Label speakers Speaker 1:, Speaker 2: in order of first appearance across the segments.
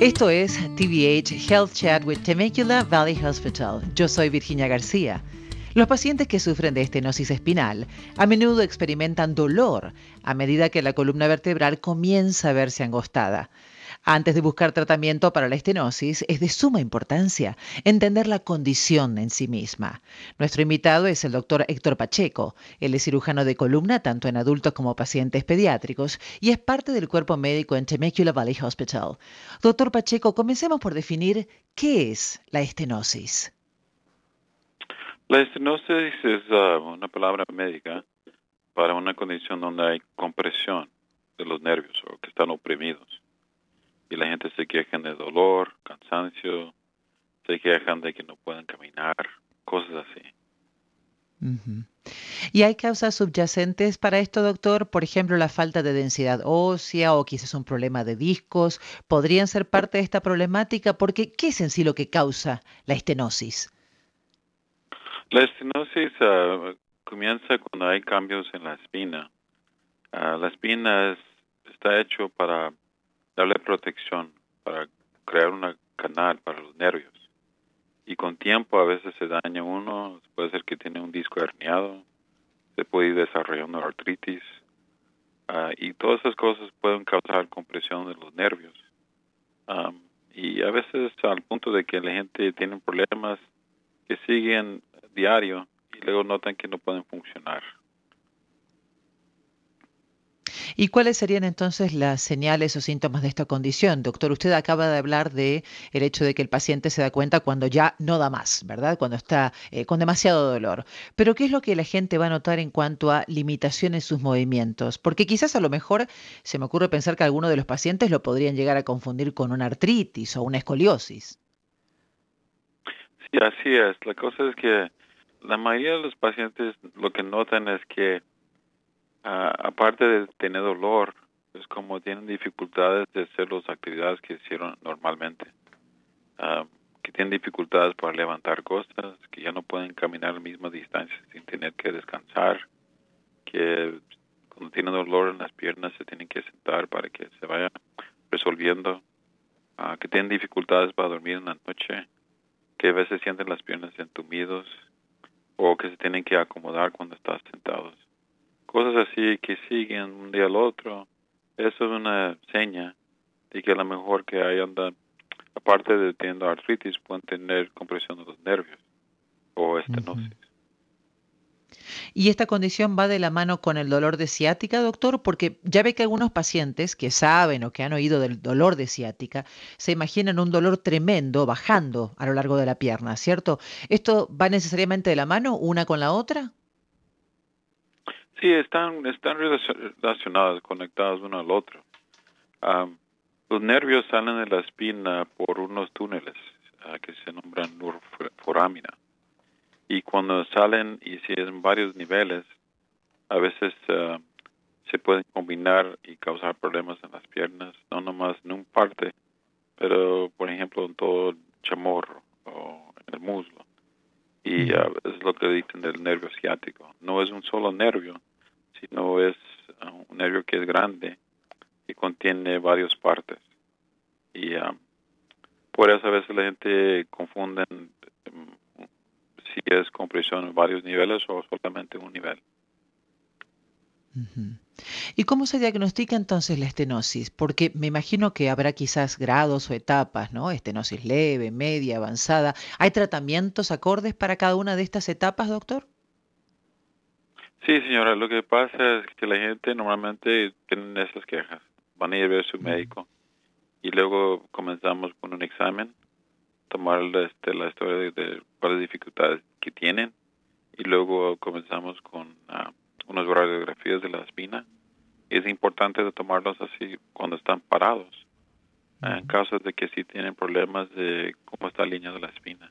Speaker 1: Esto es TVH Health Chat with Temecula Valley Hospital. Yo soy Virginia García. Los pacientes que sufren de estenosis espinal a menudo experimentan dolor a medida que la columna vertebral comienza a verse angostada. Antes de buscar tratamiento para la estenosis, es de suma importancia entender la condición en sí misma. Nuestro invitado es el doctor Héctor Pacheco. Él es cirujano de columna tanto en adultos como pacientes pediátricos y es parte del cuerpo médico en Temecula Valley Hospital. Doctor Pacheco, comencemos por definir qué es la estenosis.
Speaker 2: La estenosis es uh, una palabra médica para una condición donde hay compresión de los nervios o que están oprimidos y la gente se queja de dolor, cansancio, se quejan de que no pueden caminar, cosas así.
Speaker 1: ¿Y hay causas subyacentes para esto, doctor? Por ejemplo, la falta de densidad ósea o quizás un problema de discos. ¿Podrían ser parte de esta problemática? Porque, ¿qué es en sí lo que causa la estenosis?
Speaker 2: La estenosis ah, comienza cuando hay cambios en la espina. Ah, la espina está hecho para darle protección, para crear un canal para los nervios. Y con tiempo a veces se daña uno, puede ser que tiene un disco herniado, se puede ir desarrollando artritis, ah, y todas esas cosas pueden causar compresión de los nervios. y a veces al punto de que la gente tiene problemas que siguen diario y luego notan que no pueden funcionar.
Speaker 1: ¿Y cuáles serían entonces las señales o síntomas de esta condición? Doctor, usted acaba de hablar de el hecho de que el paciente se da cuenta cuando ya no da más, ¿verdad? Cuando está eh, con demasiado dolor. Pero ¿qué es lo que la gente va a notar en cuanto a limitación en sus movimientos? Porque quizás a lo mejor se me ocurre pensar que algunos de los pacientes lo podrían llegar a confundir con una artritis o una escoliosis.
Speaker 2: Sí, así es. La cosa es que la mayoría de los pacientes lo que notan es que Ah, aparte de tener dolor, es como tienen dificultades de hacer las actividades que hicieron normalmente. Ah, que tienen dificultades para levantar cosas, que ya no pueden caminar la misma distancia sin tener que descansar, que cuando tienen dolor en las piernas se tienen que sentar para que se vaya resolviendo, uh, que tienen dificultades para dormir en la noche, que a veces sienten las piernas entumidos o que se tienen que acomodar cuando están sentados cosas así que siguen un día al otro, eso es una seña de que a lo mejor que hay anda, aparte de teniendo artritis, pueden tener compresión de los nervios o estenosis.
Speaker 1: ¿Y esta condición va de la mano con el dolor de ciática, doctor? Porque ya ve que algunos pacientes que saben o que han oído del dolor de ciática se imaginan un dolor tremendo bajando a lo largo de la pierna, ¿cierto? ¿Esto va necesariamente de la mano una con la otra?
Speaker 2: Sí, están, están relacionados, conectados uno al otro. los nervios salen de la espina por unos túneles ah, que se nombran foramina. Y cuando salen, y si es en varios niveles, a veces ah, se pueden combinar y causar problemas en las piernas, no nomás en un parte, pero por ejemplo en todo el chamorro o en el muslo. Y es lo que dicen del nervio ciático. No es un solo nervio, sino es ah, un nervio que es grande y contiene varias partes. Y ah, por eso a veces la gente confunde mm, si es compresión en varios niveles o solamente un nivel.
Speaker 1: ¿Y cómo se diagnostica entonces la estenosis? Porque me imagino que habrá quizás grados o etapas, ¿no? Estenosis leve, media, avanzada. ¿Hay tratamientos acordes para cada una de estas etapas, doctor?
Speaker 2: Sí, señora, lo que pasa es que la gente normalmente tiene esas quejas. Van a ir a ver a su médico y luego comenzamos con un examen, tomar este, la historia de, cuáles dificultades que tienen y luego comenzamos con uh, unas radiografías de la espina. Es importante de tomarlos así cuando están parados, en caso de que sí tienen problemas de cómo está la línea de la espina.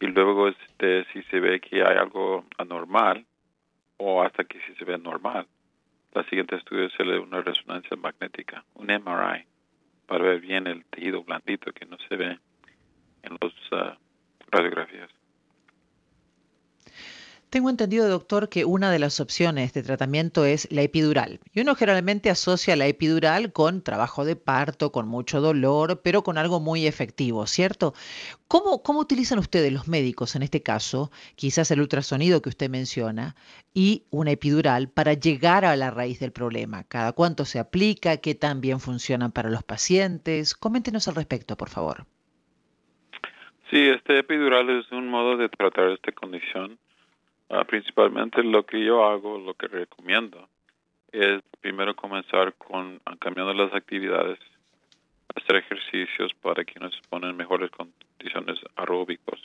Speaker 2: Y luego este, si se ve que hay algo anormal, o hasta que si se ve normal. La siguiente estudio es una resonancia magnética, un MRI, para ver bien el tejido blandito que no se ve en las ah, radiografías.
Speaker 1: Tengo entendido, doctor, que una de las opciones de tratamiento es la epidural. Y uno generalmente asocia la epidural con trabajo de parto, con mucho dolor, pero con algo muy efectivo, ¿cierto? ¿Cómo, cómo utilizan ustedes los médicos en este caso, quizás el ultrasonido que usted menciona, y una epidural para llegar a la raíz del problema? ¿Cada cuánto se aplica? ¿Qué tan bien funcionan para los pacientes? Coméntenos al respecto, por favor.
Speaker 2: Sí, este epidural es un modo de tratar esta condición Ah, principalmente lo que yo hago, lo que recomiendo, es primero comenzar con ah, cambiando las actividades, hacer ejercicios para que nos ponen mejores condiciones aeróbicos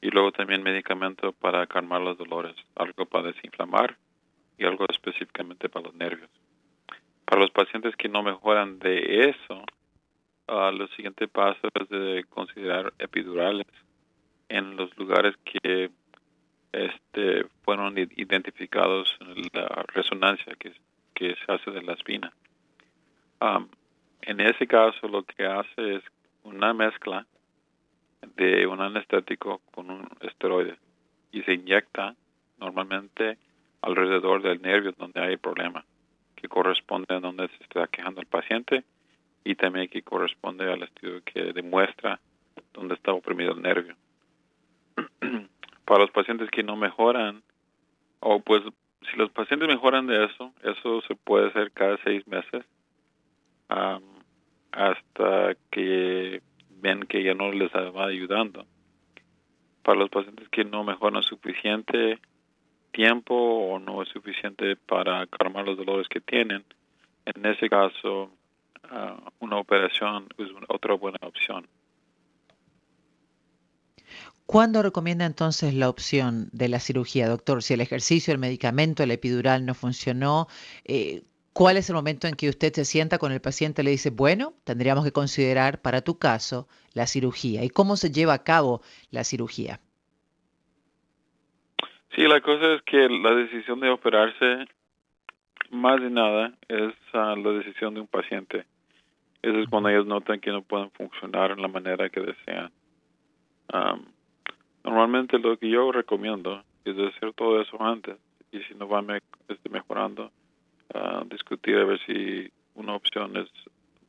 Speaker 2: y luego también medicamento para calmar los dolores, algo para desinflamar y algo específicamente para los nervios. Para los pacientes que no mejoran de eso, uh, lo siguiente paso es de considerar epidurales en los lugares que este, fueron identificados en la resonancia que, se hace de la espina. en ese caso lo que hace es una mezcla de un anestético con un esteroide y se inyecta normalmente alrededor del nervio donde hay problema, que corresponde a donde se está quejando el paciente y también que corresponde al estudio que demuestra donde está oprimido el nervio. Para los pacientes que no mejoran, o pues si los pacientes mejoran de eso, eso se puede hacer cada seis meses hasta que ven que ya no les va ayudando. Para los pacientes que no mejoran suficiente tiempo o no es suficiente para calmar los dolores que tienen, en ese caso ah, una operación es otra buena opción.
Speaker 1: ¿Cuándo recomienda entonces la opción de la cirugía, doctor? Si el ejercicio, el medicamento, el epidural no funcionó, eh, ¿cuál es el momento en que usted se sienta con el paciente y le dice, bueno, tendríamos que considerar para tu caso la cirugía? ¿Y cómo se lleva a cabo la cirugía?
Speaker 2: Sí, la cosa es que la decisión de operarse, más de nada, es ah, la decisión de un paciente. Eso es cuando ellos notan que no pueden funcionar en la manera que desean. Normalmente lo que yo recomiendo es hacer todo eso antes y si no va este, mejorando, uh, discutir a ver si una opción es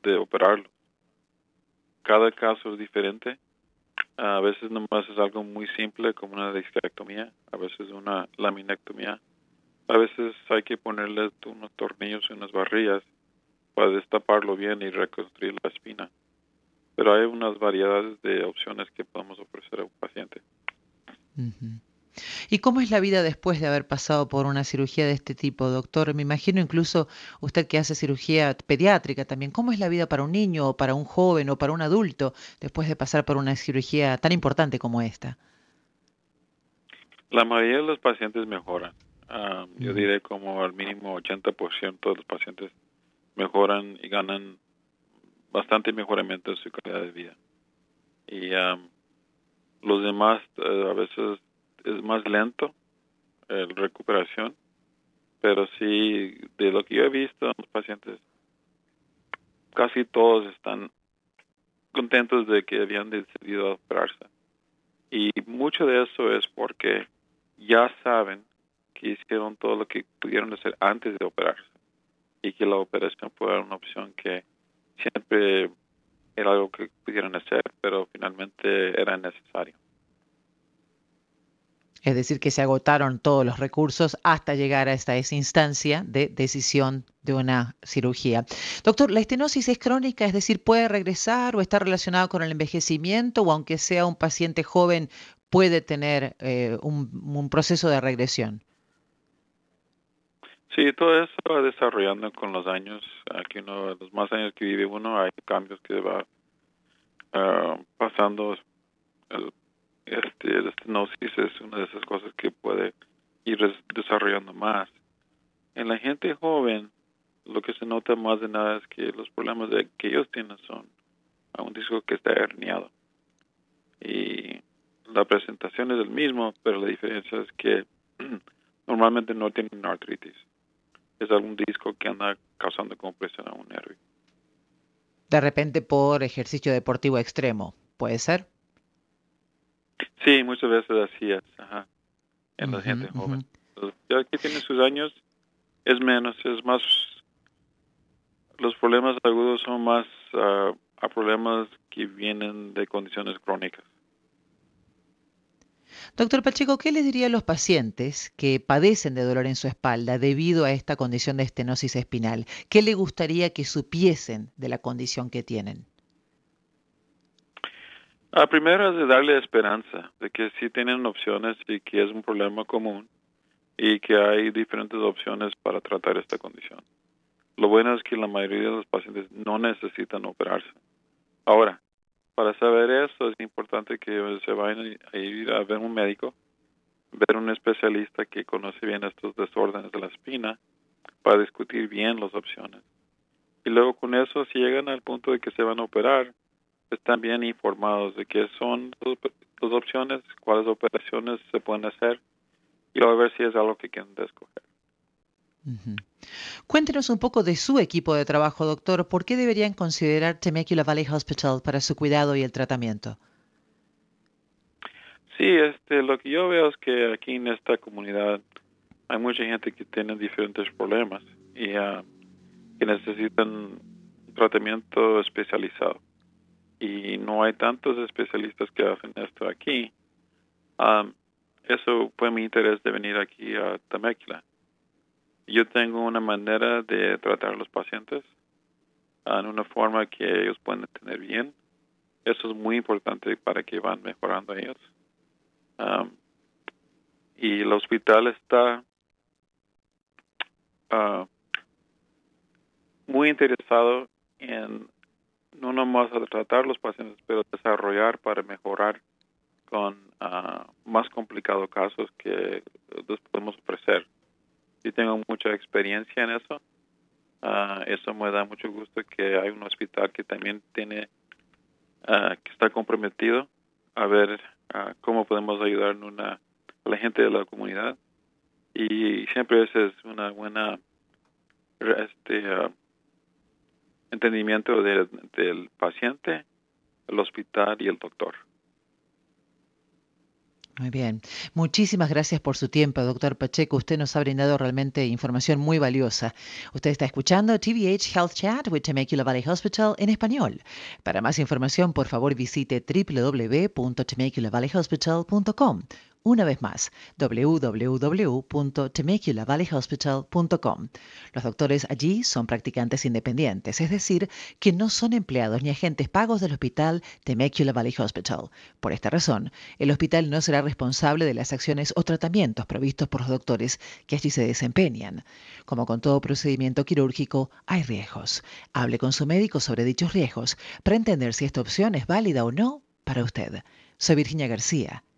Speaker 2: de operarlo. Cada caso es diferente. a veces nomás es algo muy simple como una discectomía, a veces una laminectomía. A veces hay que ponerle unos tornillos y unas barrillas para destaparlo bien y reconstruir la espina. Pero hay unas variedades de opciones que podemos ofrecer a un paciente.
Speaker 1: ¿Y cómo es la vida después de haber pasado por una cirugía de este tipo, doctor? Me imagino incluso usted que hace cirugía pediátrica también. ¿Cómo es la vida para un niño o para un joven o para un adulto después de pasar por una cirugía tan importante como esta?
Speaker 2: La mayoría de los pacientes mejoran. Ah, yo diré como al mínimo 80% de los pacientes mejoran y ganan bastante mejoramiento en su calidad de vida. Y los demás eh, a veces es más lento la recuperación, pero sí, de lo que yo he visto los pacientes, casi todos están contentos de que habían decidido operarse. Y mucho de eso es porque ya saben que hicieron todo lo que pudieron hacer antes de operarse y que la operación fue una opción que siempre era algo que pudieron hacer, pero finalmente era necesario.
Speaker 1: Es decir, que se agotaron todos los recursos hasta llegar a esta esa instancia de decisión de una cirugía. Doctor, ¿la estenosis es crónica? Es decir, ¿puede regresar o está relacionada con el envejecimiento o aunque sea un paciente joven puede tener eh, un, proceso de regresión?
Speaker 2: Sí, todo eso va desarrollando con los años. Aquí uno, los más años que vive uno, hay cambios que va uh, pasando. El, este, la estenosis es una de esas cosas que puede ir desarrollando más. En la gente joven, lo que se nota más de nada es que los problemas de, que ellos tienen son a un disco que está herniado. Y la presentación es el mismo, pero la diferencia es que normalmente no tienen artritis es algún disco que anda causando compresión a un nervio.
Speaker 1: De repente por ejercicio deportivo extremo, ¿puede ser?
Speaker 2: Sí, muchas veces así es. en la gente joven. ya que tiene sus años, es menos, es más, los problemas agudos son más ah, a problemas que vienen de condiciones crónicas.
Speaker 1: Doctor Pacheco, ¿qué les diría a los pacientes que padecen de dolor en su espalda debido a esta condición de estenosis espinal? ¿Qué le gustaría que supiesen de la condición que tienen?
Speaker 2: La primera es de darle esperanza de que sí tienen opciones y que es un problema común y que hay diferentes opciones para tratar esta condición. Lo bueno es que la mayoría de los pacientes no necesitan operarse. Ahora, para saber eso es importante que se vayan a ir a ver un médico, ver un especialista que conoce bien estos desórdenes de la espina para discutir bien las opciones. Y luego con eso, si llegan al punto de que se van a operar, están bien informados de qué son las opciones, cuáles operaciones se pueden hacer y luego ver si es algo que quieren escoger.
Speaker 1: Cuéntenos un poco de su equipo de trabajo, doctor. ¿Por qué deberían considerar Temecula Valley Hospital para su cuidado y el tratamiento?
Speaker 2: Sí, este, lo que yo veo es que aquí en esta comunidad hay mucha gente que tiene diferentes problemas y uh, que necesitan tratamiento especializado. Y no hay tantos especialistas que hacen esto aquí. Um, eso fue mi interés de venir aquí a Temecula yo tengo una manera de tratar a los pacientes en una forma que ellos pueden tener bien. Eso es muy importante para que van mejorando ellos. y el hospital está ah, muy interesado en no nomás tratar a los pacientes, pero desarrollar para mejorar con ah, más complicados casos que les podemos tengo mucha experiencia en eso. Ah, eso me da mucho gusto que hay un hospital que también tiene, uh, que está comprometido a ver uh, cómo podemos ayudar una, a la gente de la comunidad. Y siempre ese es una buena este, entendimiento del paciente, el hospital y el doctor.
Speaker 1: Muy bien. Muchísimas gracias por su tiempo, doctor Pacheco. Usted nos ha brindado realmente información muy valiosa. Usted está escuchando TVH Health Chat with Temecula Valley Hospital en español. Para más información, por favor visite www.temeculaValleyHospital.com una vez más, www.temeculaValleyHospital.com. Los doctores allí son practicantes independientes, es decir, que no son empleados ni agentes pagos del hospital Temecula Valley Hospital. Por esta razón, el hospital no será responsable de las acciones o tratamientos provistos por los doctores que allí se desempeñan. Como con todo procedimiento quirúrgico, hay riesgos. Hable con su médico sobre dichos riesgos para entender si esta opción es válida o no para usted. Soy Virginia García.